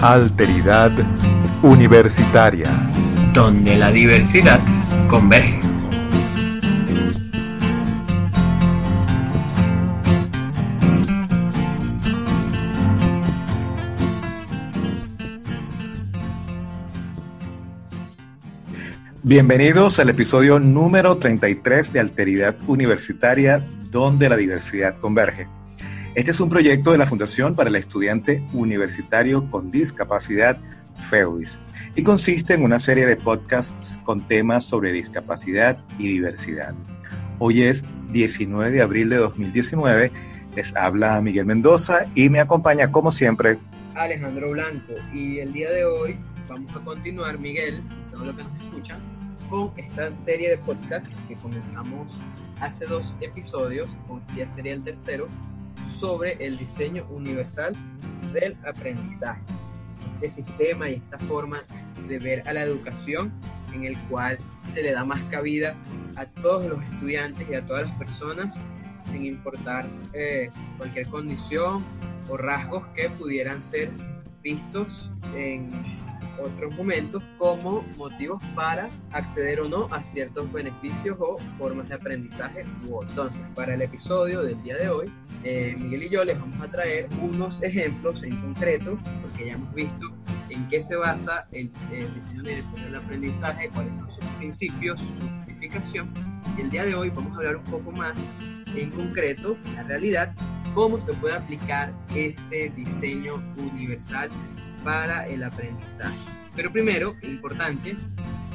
Alteridad Universitaria. Donde la diversidad converge. Bienvenidos al episodio número 33 de Alteridad Universitaria, donde la diversidad converge. Este es un proyecto de la Fundación para el Estudiante Universitario con Discapacidad, FEUDIS, y consiste en una serie de podcasts con temas sobre discapacidad y diversidad. Hoy es 19 de abril de 2019, les habla Miguel Mendoza y me acompaña como siempre Alejandro Blanco y el día de hoy vamos a continuar, Miguel, todo lo que nos escuchan, con esta serie de podcasts que comenzamos hace dos episodios, hoy día sería el tercero, sobre el diseño universal del aprendizaje. Este sistema y esta forma de ver a la educación en el cual se le da más cabida a todos los estudiantes y a todas las personas sin importar eh, cualquier condición o rasgos que pudieran ser vistos en otros momentos como motivos para acceder o no a ciertos beneficios o formas de aprendizaje. Entonces, para el episodio del día de hoy, eh, Miguel y yo les vamos a traer unos ejemplos en concreto, porque ya hemos visto en qué se basa el, diseño universal del aprendizaje, cuáles son sus principios, su significación. Y el día de hoy vamos a hablar un poco más en concreto, la realidad, cómo se puede aplicar ese diseño universal para el aprendizaje. Pero primero, importante,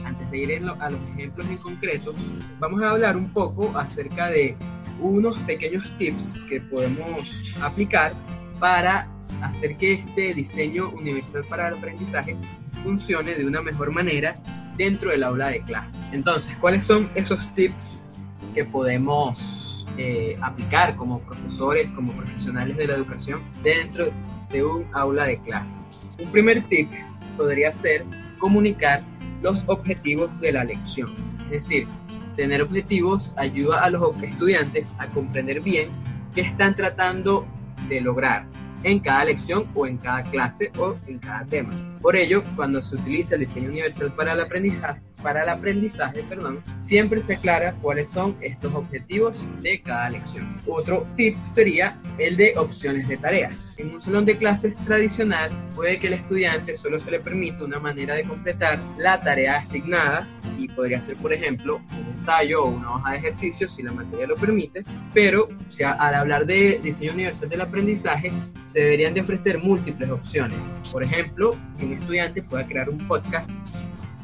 antes de ir a los ejemplos en concreto, vamos a hablar un poco acerca de unos pequeños tips que podemos aplicar para hacer que este diseño universal para el aprendizaje funcione de una mejor manera dentro del aula de clase. Entonces, ¿cuáles son esos tips que podemos eh, aplicar como profesores, como profesionales de la educación dentro de un aula de clase? Un primer tip podría ser comunicar los objetivos de la lección. Es decir, tener objetivos ayuda a los estudiantes a comprender bien qué están tratando de lograr en cada lección o en cada clase o en cada tema. Por ello, cuando se utiliza el diseño universal para el aprendizaje, para el aprendizaje, perdón, siempre se aclara cuáles son estos objetivos de cada lección. Otro tip sería el de opciones de tareas. En un salón de clases tradicional puede que el estudiante solo se le permita una manera de completar la tarea asignada y podría ser, por ejemplo, un ensayo o una hoja de ejercicio si la materia lo permite, pero o sea, al hablar de diseño universal del aprendizaje, se deberían de ofrecer múltiples opciones. Por ejemplo, un estudiante pueda crear un podcast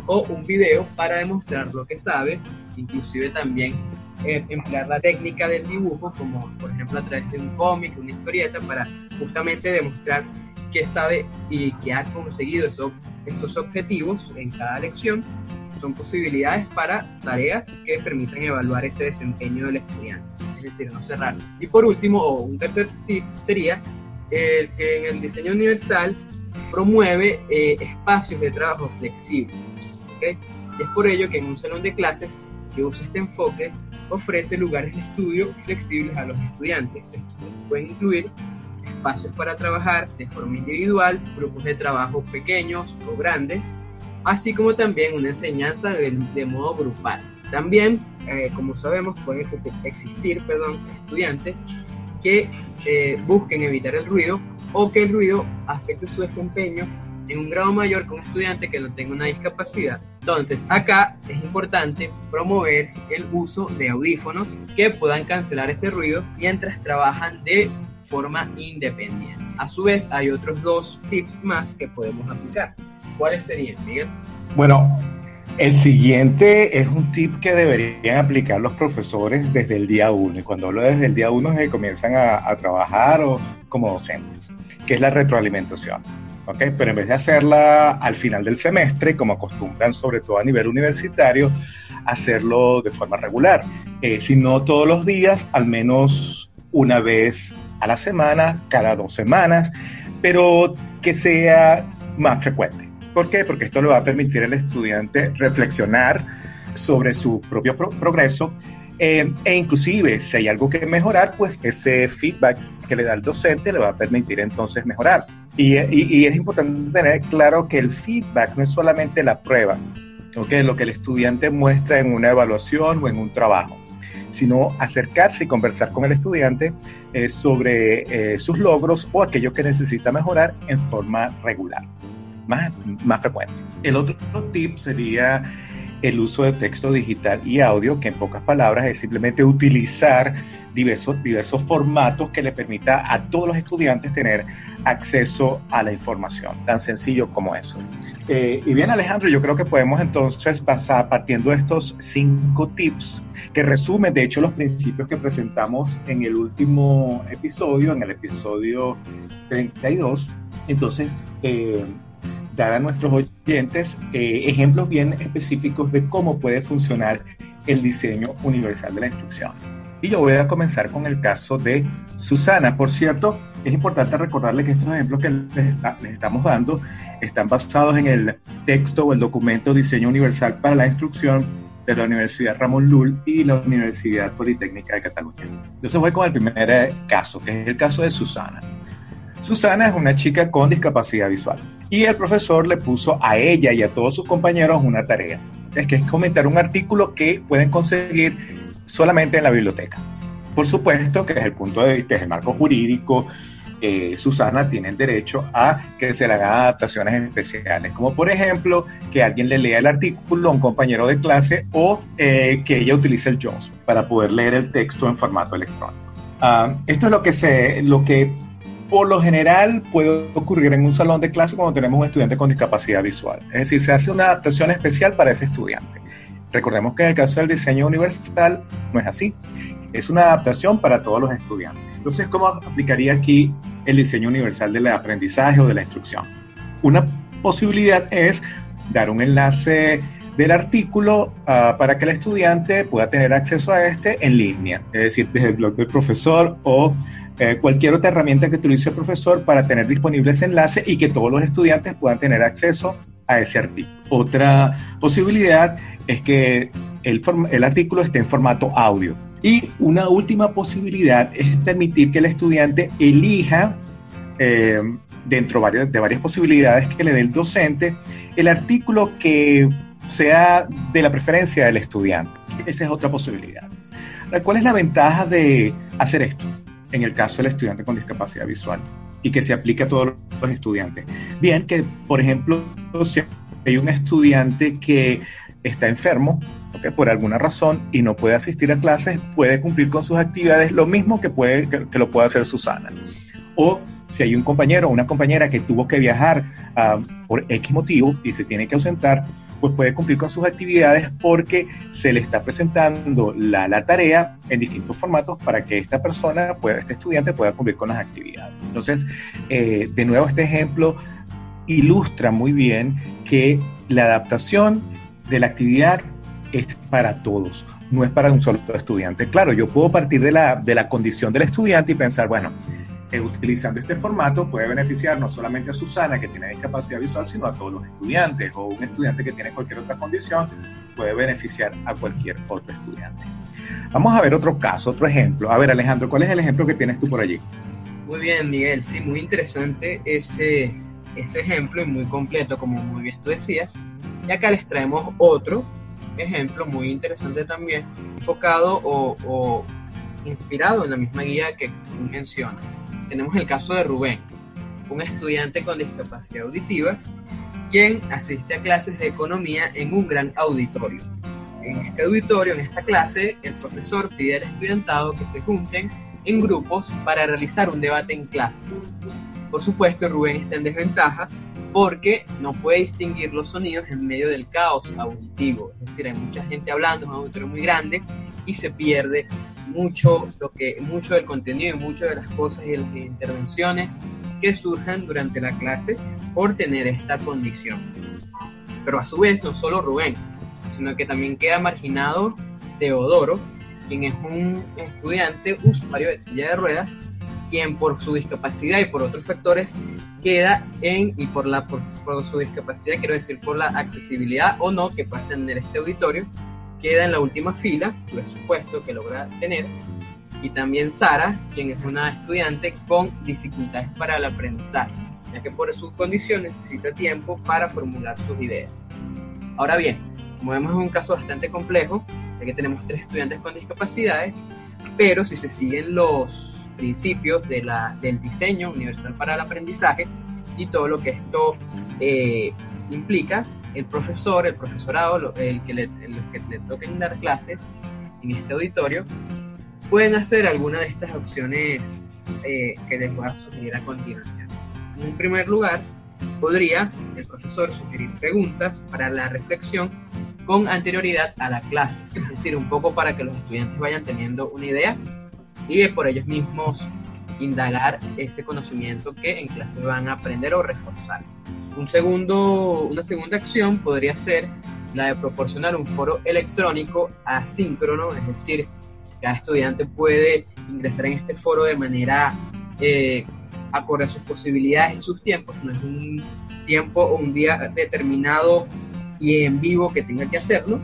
o un video para demostrar lo que sabe, inclusive también eh, emplear la técnica del dibujo, como por ejemplo a través de un cómic, una historieta, para justamente demostrar que sabe y que ha conseguido eso, estos objetivos en cada lección. Son posibilidades para tareas que permitan evaluar ese desempeño del estudiante, es decir, no cerrarse. Y por último, o un tercer tip sería el que en el diseño universal promueve eh, espacios de trabajo flexibles y es por ello que en un salón de clases que usa este enfoque ofrece lugares de estudio flexibles a los estudiantes. pueden incluir espacios para trabajar de forma individual, grupos de trabajo pequeños o grandes, así como también una enseñanza de, modo grupal. También, eh, como sabemos, pueden existir perdón, estudiantes que eh, busquen evitar el ruido o que el ruido afecte su desempeño en un grado mayor con un estudiante que no tenga una discapacidad. Entonces, acá es importante promover el uso de audífonos que puedan cancelar ese ruido mientras trabajan de forma independiente. A su vez, hay otros dos tips más que podemos aplicar. ¿Cuáles serían, Miguel? Bueno, el siguiente es un tip que deberían aplicar los profesores desde el día uno. Y cuando hablo desde el día uno es que comienzan a, a trabajar o como docentes, que es la retroalimentación. Pero en vez de hacerla al final del semestre, como acostumbran sobre todo a nivel universitario, hacerlo de forma regular. Eh, si no todos los días, al menos una vez a la semana, cada dos semanas, pero que sea más frecuente. ¿Por qué? Porque esto le va a permitir al estudiante reflexionar sobre su propio progreso eh, e inclusive si hay algo que mejorar, pues ese feedback que le da el docente le va a permitir entonces mejorar. Y, es importante tener claro que el feedback no es solamente la prueba, ¿okay? lo que el estudiante muestra en una evaluación o en un trabajo, sino acercarse y conversar con el estudiante eh, sobre eh, sus logros o aquello que necesita mejorar en forma regular, más, más frecuente. El otro tip sería el uso de texto digital y audio, que en pocas palabras es simplemente utilizar diversos, diversos formatos que le permita a todos los estudiantes tener acceso a la información, tan sencillo como eso. Eh, y bien Alejandro, yo creo que podemos entonces pasar partiendo de estos cinco tips que resumen de hecho los principios que presentamos en el último episodio, en el episodio 32. Entonces, eh, dar a nuestros oyentes eh, ejemplos bien específicos de cómo puede funcionar el diseño universal de la instrucción. Y yo voy a comenzar con el caso de Susana. Por cierto, es importante recordarle que estos ejemplos que les, estamos dando están basados en el texto o el documento Diseño Universal para la Instrucción de la Universidad Ramón Llull y la Universidad Politécnica de Cataluña. Entonces voy con el primer eh, caso, que es el caso de Susana. Susana es una chica con discapacidad visual y el profesor le puso a ella y a todos sus compañeros una tarea. Es que es comentar un artículo que pueden conseguir solamente en la biblioteca. Por supuesto que desde el punto de vista del marco jurídico, eh, Susana tiene el derecho a que se le hagan adaptaciones especiales, como por ejemplo que alguien le lea el artículo a un compañero de clase o eh, que ella utilice el JAWS para poder leer el texto en formato electrónico. Ah, esto es lo que, se, lo que por lo general puede ocurrir en un salón de clase cuando tenemos un estudiante con discapacidad visual. Es decir, se hace una adaptación especial para ese estudiante. Recordemos que en el caso del diseño universal no es así. Es una adaptación para todos los estudiantes. Entonces, ¿cómo aplicaría aquí el diseño universal del aprendizaje o de la instrucción? Una posibilidad es dar un enlace del artículo ah, para que el estudiante pueda tener acceso a este en línea, es decir, desde el blog del profesor o eh, cualquier otra herramienta que utilice el profesor para tener disponible ese enlace y que todos los estudiantes puedan tener acceso a ese artículo. Otra posibilidad es que el, artículo esté en formato audio. Y una última posibilidad es permitir que el estudiante elija, eh, dentro de varias posibilidades que le dé el docente, el artículo que sea de la preferencia del estudiante. Esa es otra posibilidad. ¿Cuál es la ventaja de hacer esto en el caso del estudiante con discapacidad visual y que se aplique a todos los estudiantes? Bien, que por ejemplo, si hay un estudiante que está enfermo, por alguna razón, y no puede asistir a clases, puede cumplir con sus actividades lo mismo que, puede, que, lo puede hacer Susana. O si hay un compañero o una compañera que tuvo que viajar ah, por X motivo y se tiene que ausentar, pues puede cumplir con sus actividades porque se le está presentando la, la, tarea en distintos formatos para que esta persona, pueda, este estudiante pueda cumplir con las actividades. Entonces, eh, de nuevo, este ejemplo ilustra muy bien que la adaptación de la actividad es para todos, no es para un solo estudiante. Claro, yo puedo partir de la, de la condición del estudiante y pensar, bueno, eh, utilizando este formato puede beneficiar no solamente a Susana, que tiene discapacidad visual, sino a todos los estudiantes, o un estudiante que tiene cualquier otra condición puede beneficiar a cualquier otro estudiante. Vamos a ver otro caso, otro ejemplo. A ver, Alejandro, ¿cuál es el ejemplo que tienes tú por allí? Muy bien, Miguel, sí, muy interesante ese, ese ejemplo y muy completo, como muy bien tú decías. Y acá les traemos otro ejemplo muy interesante también, enfocado o, inspirado en la misma guía que mencionas. Tenemos el caso de Rubén, un estudiante con discapacidad auditiva, quien asiste a clases de economía en un gran auditorio. En este auditorio, en esta clase, el profesor pide al estudiantado que se junten en grupos para realizar un debate en clase. Por supuesto, Rubén está en desventaja porque no puede distinguir los sonidos en medio del caos auditivo. Es decir, hay mucha gente hablando, es un auditorio muy grande y se pierde mucho, lo que, mucho del contenido y muchas de las cosas y las intervenciones que surjan durante la clase por tener esta condición. Pero a su vez, no solo Rubén, sino que también queda marginado Teodoro, quien es un estudiante usuario de silla de ruedas quien por su discapacidad y por otros factores queda en, y por, la, por, su discapacidad, quiero decir por la accesibilidad o no que pueda tener este auditorio, queda en la última fila, por supuesto que logra tener, y también Sara, quien es una estudiante con dificultades para el aprendizaje. ya que por su condición necesita tiempo para formular sus ideas. Ahora bien, como vemos es un caso bastante complejo, ya que tenemos tres estudiantes con discapacidades, pero si se siguen los principios de la, del diseño universal para el aprendizaje y todo lo que esto eh, implica, el profesor, el profesorado, el que le, los que le toquen dar clases en este auditorio, pueden hacer alguna de estas opciones eh, que les voy a sugerir a continuación. En primer lugar, podría el profesor sugerir preguntas para la reflexión con anterioridad a la clase, es decir, un poco para que los estudiantes vayan teniendo una idea y por ellos mismos indagar ese conocimiento que en clase van a aprender o reforzar. Un segundo, una segunda acción podría ser la de proporcionar un foro electrónico asíncrono, es decir, cada estudiante puede ingresar en este foro de manera eh, acorde a sus posibilidades y sus tiempos, no es un tiempo o un día determinado y en vivo que tenga que hacerlo,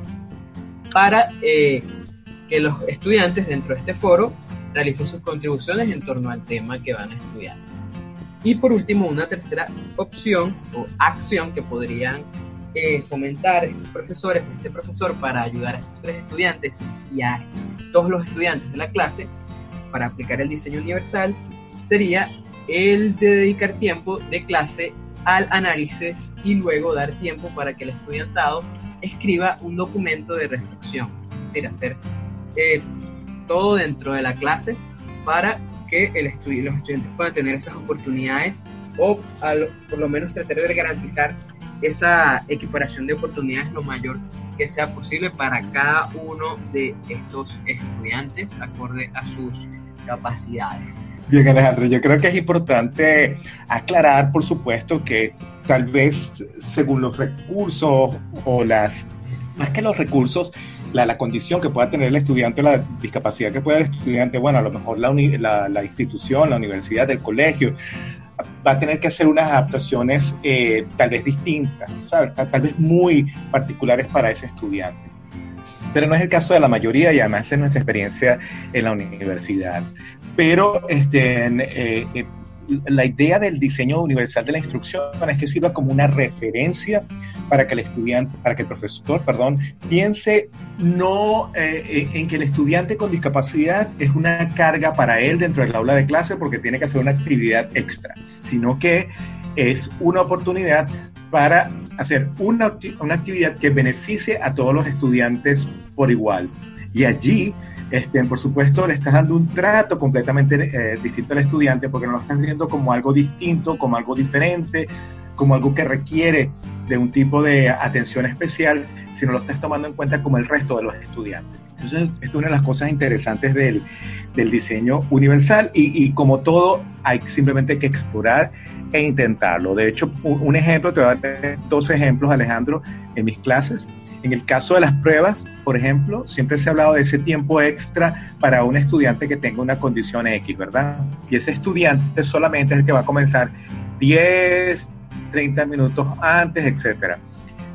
para eh, que los estudiantes dentro de este foro realicen sus contribuciones en torno al tema que van a estudiar. Y por último, una tercera opción o acción que podrían eh, fomentar estos profesores este profesor para ayudar a estos tres estudiantes y a todos los estudiantes de la clase para aplicar el diseño universal sería el de dedicar tiempo de clase al análisis y luego dar tiempo para que el estudiantado escriba un documento de reflexión, es decir, hacer eh, todo dentro de la clase para que los estudiantes puedan tener esas oportunidades o por lo menos tratar de garantizar esa equiparación de oportunidades lo mayor que sea posible para cada uno de estos estudiantes acorde a sus capacidades. Bien, Alejandro, yo creo que es importante aclarar, por supuesto, que tal vez según los recursos o las, más que los recursos, la, la condición que pueda tener el estudiante, la discapacidad que pueda el estudiante, bueno, a lo mejor la, la, la institución, la universidad, el colegio, va a tener que hacer unas adaptaciones eh, tal vez distintas, ¿sabes? Tal, vez muy particulares para ese estudiante. Pero no es el caso de la mayoría y además es nuestra experiencia en la universidad. Pero este, eh, eh, la idea del diseño universal de la instrucción es que sirva como una referencia para que el estudiante, para que el profesor, perdón, piense no eh, en que el estudiante con discapacidad es una carga para él dentro del aula de clase porque tiene que hacer una actividad extra, sino que es una oportunidad para hacer una, una actividad que beneficie a todos los estudiantes por igual. Y allí este, por supuesto, le estás dando un trato completamente eh, distinto al estudiante porque no lo estás viendo como algo distinto, como algo diferente, como algo que requiere de un tipo de atención especial, sino lo estás tomando en cuenta como el resto de los estudiantes. Entonces, esto es una de las cosas interesantes del, del diseño universal y, y, como todo, hay simplemente que explorar e intentarlo. De hecho, un, un ejemplo, te voy a dar dos ejemplos, Alejandro, en mis clases. En el caso de las pruebas, por ejemplo, siempre se ha hablado de ese tiempo extra para un estudiante que tenga una condición X, ¿verdad? Y ese estudiante solamente es el que va a comenzar 10, 30 minutos antes, etcétera.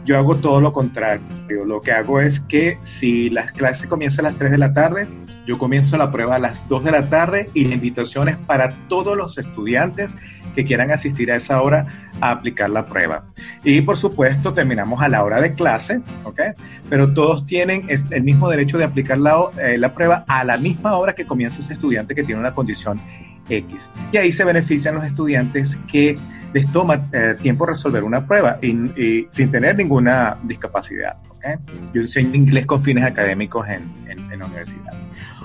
Yo hago todo lo contrario. Lo que hago es que si las clases comienzan a las 3 de la tarde, yo comienzo la prueba a las 2 de la tarde y la invitación es para todos los estudiantes que quieran asistir a esa hora a aplicar la prueba. Y por supuesto terminamos a la hora de clase, ¿ok? Pero todos tienen el mismo derecho de aplicar eh, la prueba a la misma hora que comienza ese estudiante que tiene una condición X. Y ahí se benefician los estudiantes que les toma eh, tiempo resolver una prueba y, sin tener ninguna discapacidad. ¿okay? Yo enseño inglés con fines académicos en, en, en la universidad.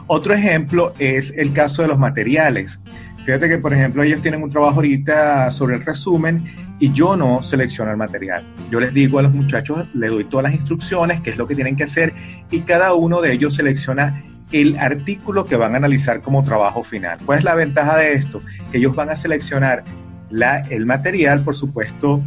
Otro ejemplo es el caso de los materiales. Fíjate que, por ejemplo, ellos tienen un trabajo ahorita sobre el resumen y yo no selecciono el material. Yo les digo a los muchachos, les doy todas las instrucciones, qué es lo que tienen que hacer y cada uno de ellos selecciona el artículo que van a analizar como trabajo final. ¿Cuál es la ventaja de esto? Que ellos van a seleccionar la, el material, por supuesto,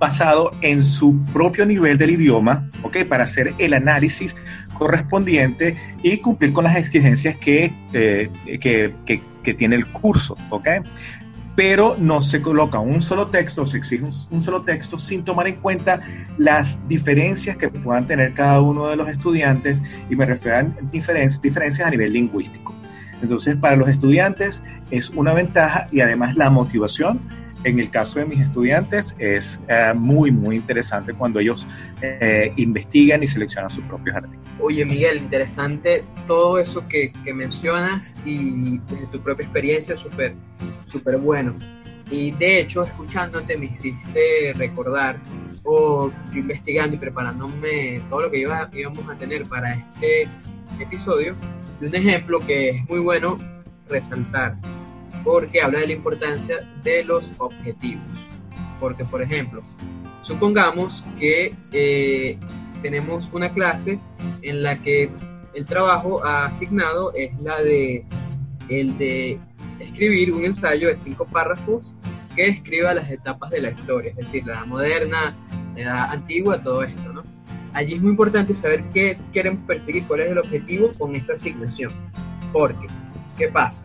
basado en su propio nivel del idioma, ¿ok? Para hacer el análisis correspondiente y cumplir con las exigencias que, eh, que, que, tiene el curso, ¿ok? Pero no se coloca un solo texto, se exige un, solo texto sin tomar en cuenta las diferencias que puedan tener cada uno de los estudiantes y me refiero a diferencias a nivel lingüístico. Entonces, para los estudiantes es una ventaja y además la motivación en el caso de mis estudiantes es eh, muy, muy interesante cuando ellos eh, investigan y seleccionan sus propios artículos. Oye, Miguel, interesante todo eso que, que mencionas y desde tu propia experiencia, súper, súper bueno. Y de hecho, escuchándote me hiciste recordar o investigando y preparándome todo lo que iba, íbamos a tener para este episodio, de un ejemplo que es muy bueno resaltar, porque habla de la importancia de los objetivos. Porque, por ejemplo, supongamos que eh, tenemos una clase en la que el trabajo asignado es la de el de escribir un ensayo de cinco párrafos que describa las etapas de la historia, es decir, la edad moderna, la edad antigua, todo esto, ¿no? Allí es muy importante saber qué queremos perseguir, cuál es el objetivo con esa asignación. Porque, ¿qué pasa?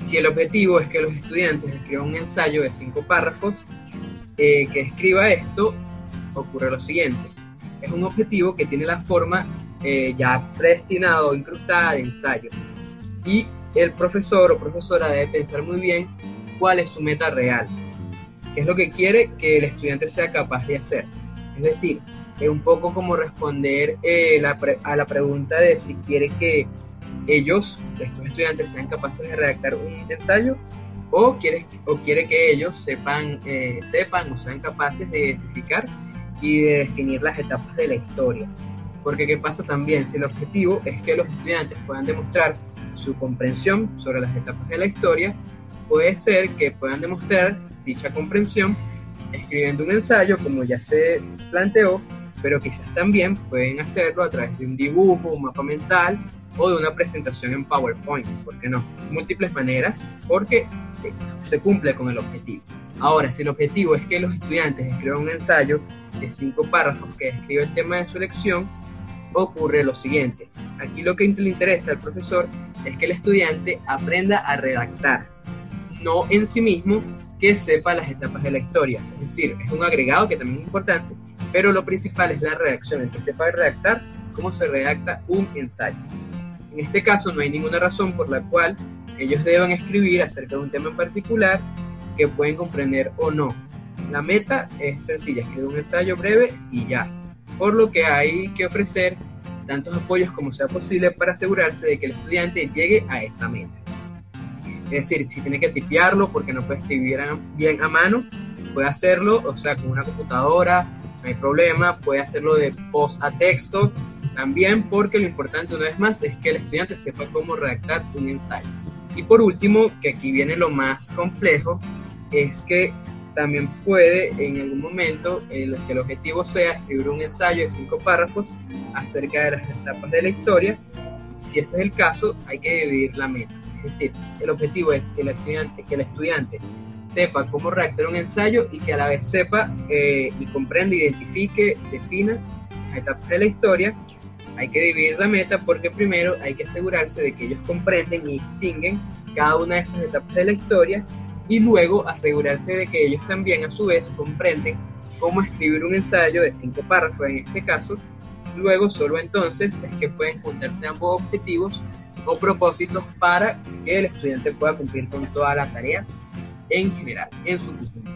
Si el objetivo es que los estudiantes escriban un ensayo de cinco párrafos, eh, que escriba esto, ocurre lo siguiente. Es un objetivo que tiene la forma eh, ya predestinada o incrustada de ensayo. Y el profesor o profesora debe pensar muy bien cuál es su meta real, qué es lo que quiere que el estudiante sea capaz de hacer. Es decir, es un poco como responder eh, a la pregunta de si quiere que ellos, estos estudiantes, sean capaces de redactar un ensayo o quiere, o quiere que ellos sepan, eh, sepan o sean capaces de identificar y de definir las etapas de la historia. Porque qué pasa también si el objetivo es que los estudiantes puedan demostrar su comprensión sobre las etapas de la historia, puede ser que puedan demostrar dicha comprensión escribiendo un ensayo, como ya se planteó, pero quizás también pueden hacerlo a través de un dibujo, un mapa mental o de una presentación en PowerPoint, ¿por qué no? Múltiples maneras, porque se cumple con el objetivo. Ahora, si el objetivo es que los estudiantes escriban un ensayo de cinco párrafos que describe el tema de su lección, ocurre lo siguiente. Aquí lo que le interesa al profesor es que el estudiante aprenda a redactar, no en sí mismo que sepa las etapas de la historia. Es decir, es un agregado que también es importante, pero lo principal es la redacción, el que sepa redactar cómo se redacta un ensayo. En este caso no hay ninguna razón por la cual ellos deban escribir acerca de un tema en particular que pueden comprender o no. La meta es sencilla, escribir un ensayo breve y ya. Por lo que hay que ofrecer tantos apoyos como sea posible para asegurarse de que el estudiante llegue a esa meta. Es decir, si tiene que tipearlo porque no puede escribir bien a mano, puede hacerlo, o sea, con una computadora, no hay problema, puede hacerlo de post a texto también, porque lo importante una vez más es que el estudiante sepa cómo redactar un ensayo. Y por último, que aquí viene lo más complejo, es que también puede en algún momento el, que el objetivo sea escribir un ensayo de cinco párrafos acerca de las etapas de la historia. Si ese es el caso, hay que dividir la meta. Es decir, el objetivo es que el estudiante, sepa cómo redactar un ensayo y que a la vez sepa eh, y comprenda, identifique, defina las etapas de la historia. Hay que dividir la meta porque primero hay que asegurarse de que ellos comprenden y distinguen cada una de esas etapas de la historia y luego asegurarse de que ellos también a su vez comprenden cómo escribir un ensayo de cinco párrafos en este caso. Luego solo entonces es que pueden juntarse ambos objetivos o propósitos para que el estudiante pueda cumplir con toda la tarea en general, en su conjunto.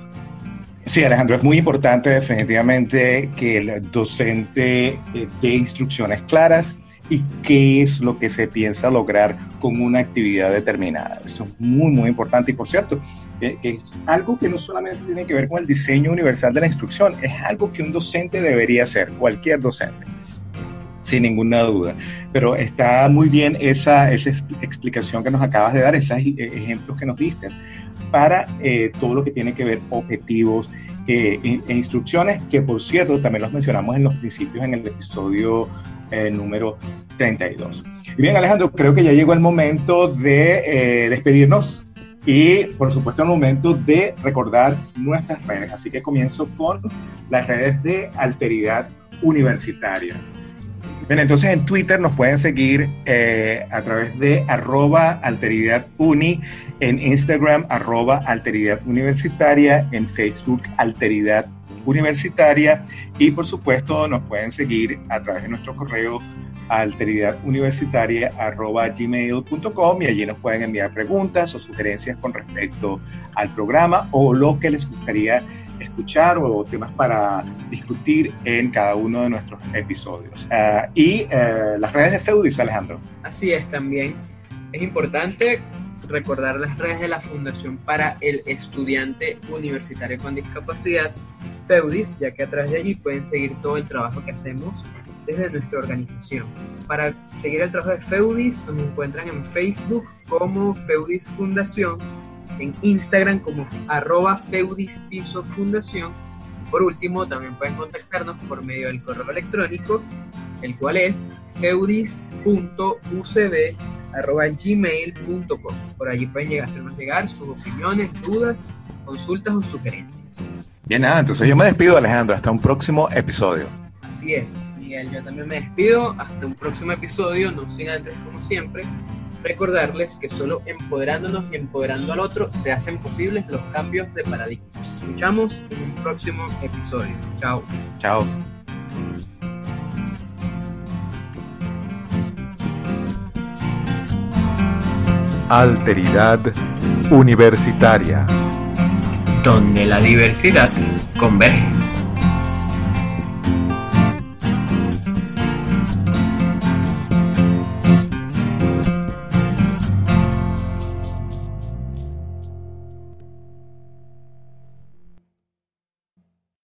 Sí, Alejandro, es muy importante definitivamente que el docente eh, dé instrucciones claras y qué es lo que se piensa lograr con una actividad determinada. Eso es muy, muy importante y por cierto, eh, es algo que no solamente tiene que ver con el diseño universal de la instrucción, es algo que un docente debería hacer, cualquier docente sin ninguna duda. Pero está muy bien esa, esa explicación que nos acabas de dar, esos e, ejemplos que nos diste, para eh, todo lo que tiene que ver objetivos eh, e, instrucciones, que por cierto también los mencionamos en los principios en el episodio eh, número 32. Y bien, Alejandro, creo que ya llegó el momento de despedirnos y por supuesto el momento de recordar nuestras redes. Así que comienzo con las redes de Alteridad Universitaria. Entonces en Twitter nos pueden seguir eh, a través de arroba alteridad uni, en Instagram arroba alteridad universitaria, en Facebook alteridad Universitaria y por supuesto nos pueden seguir a través de nuestro correo alteridaduniversitaria.gmail.com y allí nos pueden enviar preguntas o sugerencias con respecto al programa o lo que les gustaría escuchar o temas para discutir en cada uno de nuestros episodios. Uh, y uh, las redes de Feudis, Alejandro. Así es, también es importante recordar las redes de la Fundación para el Estudiante Universitario con Discapacidad, Feudis, ya que a través de allí pueden seguir todo el trabajo que hacemos desde nuestra organización. Para seguir el trabajo de Feudis nos encuentran en Facebook como Feudis Fundación en Instagram como arroba Feudis Piso Fundación. Por último, también pueden contactarnos por medio del correo electrónico, el cual es feudis.ucb.gmail.com. Por allí pueden llegar, hacernos llegar sus opiniones, dudas, consultas o sugerencias. Bien, nada, entonces yo me despido, Alejandro. Hasta un próximo episodio. Así es, Miguel. Yo también me despido. Hasta un próximo episodio. No sin antes, como siempre, recordarles que solo empoderándonos y empoderando al otro se hacen posibles los cambios de paradigma. Escuchamos en un próximo episodio. Chao. Chao. Alteridad Universitaria. Donde la diversidad converge.